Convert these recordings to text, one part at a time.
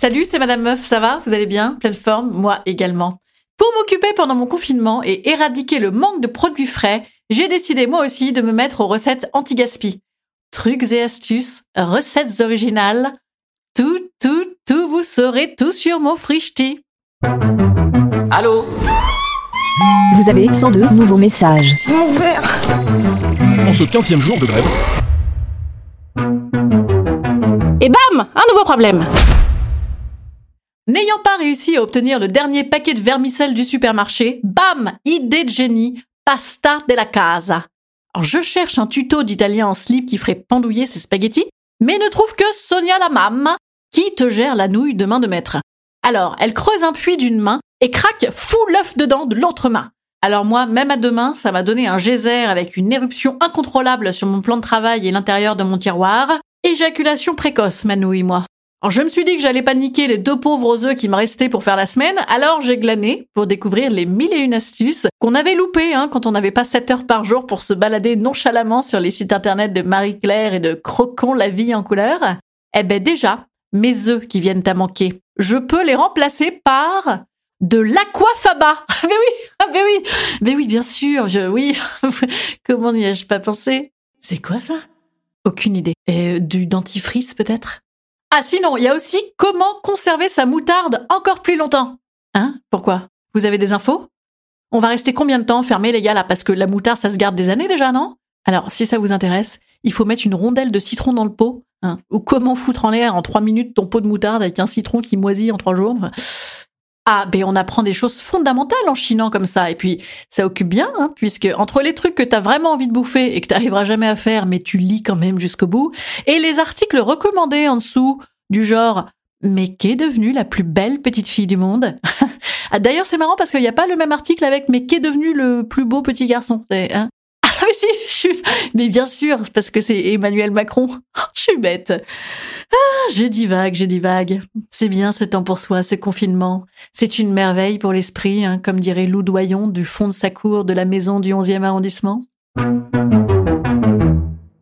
Salut, c'est Madame Meuf, ça va? Vous allez bien? Pleine forme? Moi également. Pour m'occuper pendant mon confinement et éradiquer le manque de produits frais, j'ai décidé moi aussi de me mettre aux recettes anti-gaspi. Trucs et astuces, recettes originales, tout, tout, tout, vous saurez tout sur mon frichti. Allô? Vous avez 102 nouveaux messages. En ce 15 jour de grève, Et bam! Un nouveau problème N'ayant pas réussi à obtenir le dernier paquet de vermicelle du supermarché, bam Idée de génie Pasta della casa Alors je cherche un tuto d'italien en slip qui ferait pendouiller ses spaghettis, mais ne trouve que Sonia la mamme, qui te gère la nouille de main de maître. Alors, elle creuse un puits d'une main et craque fou l'œuf dedans de l'autre main. Alors moi, même à deux mains, ça m'a donné un geyser avec une éruption incontrôlable sur mon plan de travail et l'intérieur de mon tiroir. Éjaculation précoce, ma nouille, moi. Alors je me suis dit que j'allais pas niquer les deux pauvres œufs qui me restaient pour faire la semaine, alors j'ai glané pour découvrir les mille et une astuces qu'on avait loupées hein, quand on n'avait pas 7 heures par jour pour se balader nonchalamment sur les sites internet de Marie-Claire et de Croquons la vie en couleur. Eh ben déjà, mes œufs qui viennent à manquer, je peux les remplacer par de l'aquafaba. Ah ben oui, ah ben oui, ben oui, bien sûr, je, oui. Comment n'y ai-je pas pensé? C'est quoi ça? Aucune idée. Euh, du dentifrice peut-être? Ah sinon, il y a aussi comment conserver sa moutarde encore plus longtemps. Hein? Pourquoi? Vous avez des infos? On va rester combien de temps fermé les gars là? Parce que la moutarde ça se garde des années déjà, non? Alors si ça vous intéresse, il faut mettre une rondelle de citron dans le pot. Hein. Ou comment foutre en l'air en trois minutes ton pot de moutarde avec un citron qui moisit en trois jours? Ah, ben on apprend des choses fondamentales en chinant comme ça. Et puis, ça occupe bien, hein, puisque entre les trucs que t'as vraiment envie de bouffer et que t'arriveras jamais à faire, mais tu lis quand même jusqu'au bout, et les articles recommandés en dessous, du genre mais qu'est devenue la plus belle petite fille du monde? Ah, D'ailleurs, c'est marrant parce qu'il n'y a pas le même article avec mais qu'est devenu le plus beau petit garçon. Hein mais si, je suis... Mais bien sûr, parce que c'est Emmanuel Macron. je suis bête. Ah, je divague, je divague. C'est bien ce temps pour soi, ce confinement. C'est une merveille pour l'esprit, hein, comme dirait Lou Doyon du fond de sa cour de la maison du 11e arrondissement.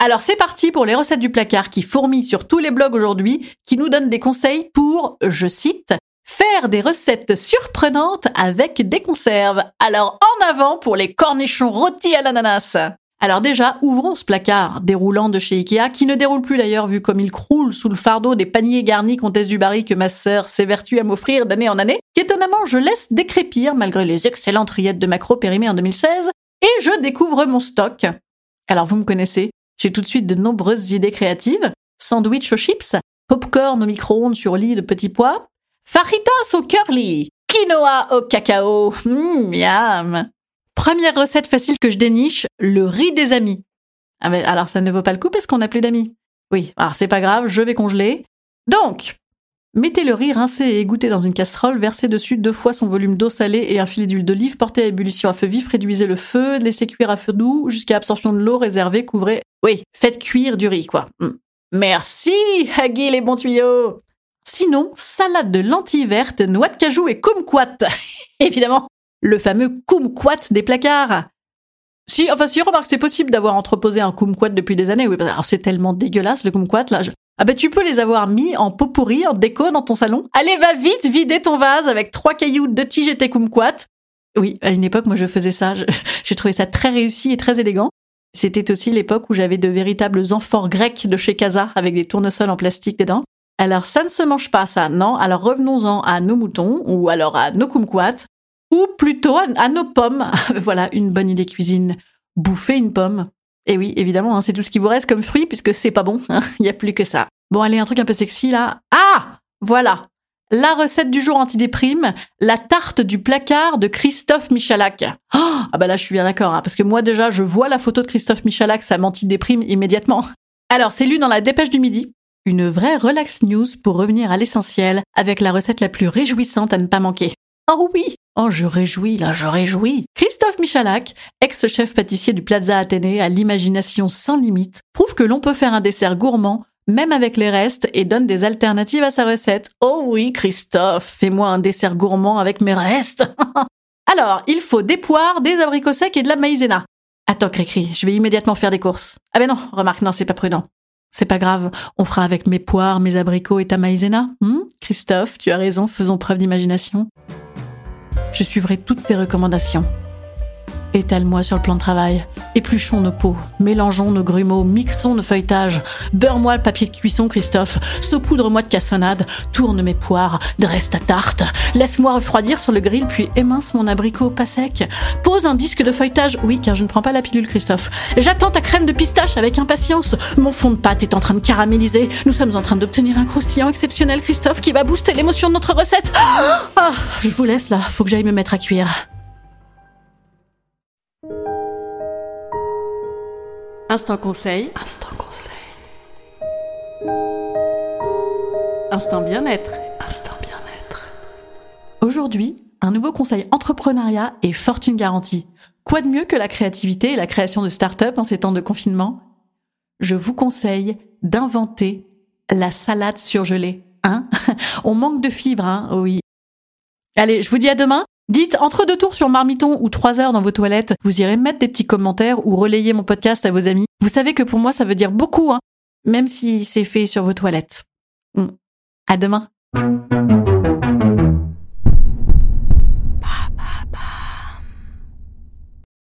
Alors c'est parti pour les recettes du placard qui fourmillent sur tous les blogs aujourd'hui, qui nous donnent des conseils pour, je cite, faire des recettes surprenantes avec des conserves. Alors en avant pour les cornichons rôtis à l'ananas. Alors déjà, ouvrons ce placard déroulant de chez Ikea, qui ne déroule plus d'ailleurs vu comme il croule sous le fardeau des paniers garnis Comtesse du Barry que ma sœur s'évertue à m'offrir d'année en année, qu'étonnamment je laisse décrépir malgré les excellentes rillettes de macro périmées en 2016, et je découvre mon stock. Alors vous me connaissez, j'ai tout de suite de nombreuses idées créatives, sandwich aux chips, popcorn au micro-ondes sur lit de petits pois, Faritas au curly. Quinoa au cacao. Miam. Première recette facile que je déniche, le riz des amis. Ah mais alors ça ne vaut pas le coup parce qu'on n'a plus d'amis. Oui, alors c'est pas grave, je vais congeler. Donc, mettez le riz rincé et égoutté dans une casserole, versez dessus deux fois son volume d'eau salée et un filet d'huile d'olive, portez à ébullition à feu vif, réduisez le feu, laissez cuire à feu doux jusqu'à absorption de l'eau réservée, couvrez. Oui, faites cuire du riz quoi. Mmh. Merci, Haggy les bons tuyaux. Sinon, salade de lentilles vertes, noix de cajou et kumquat. Évidemment, le fameux kumquat des placards. Si, enfin, si, remarque, c'est possible d'avoir entreposé un kumquat depuis des années. Oui, alors c'est tellement dégueulasse, le kumquat, là. Ah ben, tu peux les avoir mis en pot pourri, en déco dans ton salon. Allez, va vite vider ton vase avec trois cailloux de tige et tes kumquat. Oui, à une époque, moi, je faisais ça. J'ai trouvé ça très réussi et très élégant. C'était aussi l'époque où j'avais de véritables amphores grecs de chez Casa avec des tournesols en plastique dedans. Alors ça ne se mange pas ça, non Alors revenons-en à nos moutons ou alors à nos kumquats ou plutôt à, nos pommes. voilà, une bonne idée cuisine. Bouffer une pomme. Et oui, évidemment, hein, c'est tout ce qui vous reste comme fruit puisque c'est pas bon. Hein. Il n'y a plus que ça. Bon, allez, un truc un peu sexy là. Ah Voilà la recette du jour antidéprime, la tarte du placard de Christophe Michalak. Oh, ah bah là je suis bien d'accord, hein, parce que moi déjà je vois la photo de Christophe Michalak, ça m'antidéprime immédiatement. Alors c'est lu dans la dépêche du midi, une vraie relax news pour revenir à l'essentiel avec la recette la plus réjouissante à ne pas manquer. Oh oui Oh, je réjouis, là, je réjouis. Christophe Michalak, ex-chef pâtissier du Plaza Athénée à l'imagination sans limite, prouve que l'on peut faire un dessert gourmand même avec les restes, et donne des alternatives à sa recette. Oh oui, Christophe, fais-moi un dessert gourmand avec mes restes. Alors, il faut des poires, des abricots secs et de la maïzena. Attends, Cricri, je vais immédiatement faire des courses. Ah ben non, remarque, non, c'est pas prudent. C'est pas grave, on fera avec mes poires, mes abricots et ta maïzena. Hmm Christophe, tu as raison, faisons preuve d'imagination. Je suivrai toutes tes recommandations. Étale-moi sur le plan de travail. Épluchons nos pots, mélangeons nos grumeaux, mixons nos feuilletages. Beurre-moi le papier de cuisson, Christophe. Saupoudre-moi de cassonade. Tourne mes poires, dresse ta tarte. Laisse-moi refroidir sur le grill, puis émince mon abricot pas sec. Pose un disque de feuilletage. Oui, car je ne prends pas la pilule, Christophe. J'attends ta crème de pistache avec impatience. Mon fond de pâte est en train de caraméliser. Nous sommes en train d'obtenir un croustillant exceptionnel, Christophe, qui va booster l'émotion de notre recette. Ah, je vous laisse là. Faut que j'aille me mettre à cuire. Instant conseil. Instant conseil. Instant bien-être. Instant bien-être. Aujourd'hui, un nouveau conseil entrepreneuriat et fortune garantie. Quoi de mieux que la créativité et la création de start-up en ces temps de confinement? Je vous conseille d'inventer la salade surgelée. Hein? On manque de fibres, hein Oui. Allez, je vous dis à demain Dites entre deux tours sur Marmiton ou trois heures dans vos toilettes, vous irez mettre des petits commentaires ou relayer mon podcast à vos amis. Vous savez que pour moi ça veut dire beaucoup, hein, même si c'est fait sur vos toilettes. Hmm. À demain.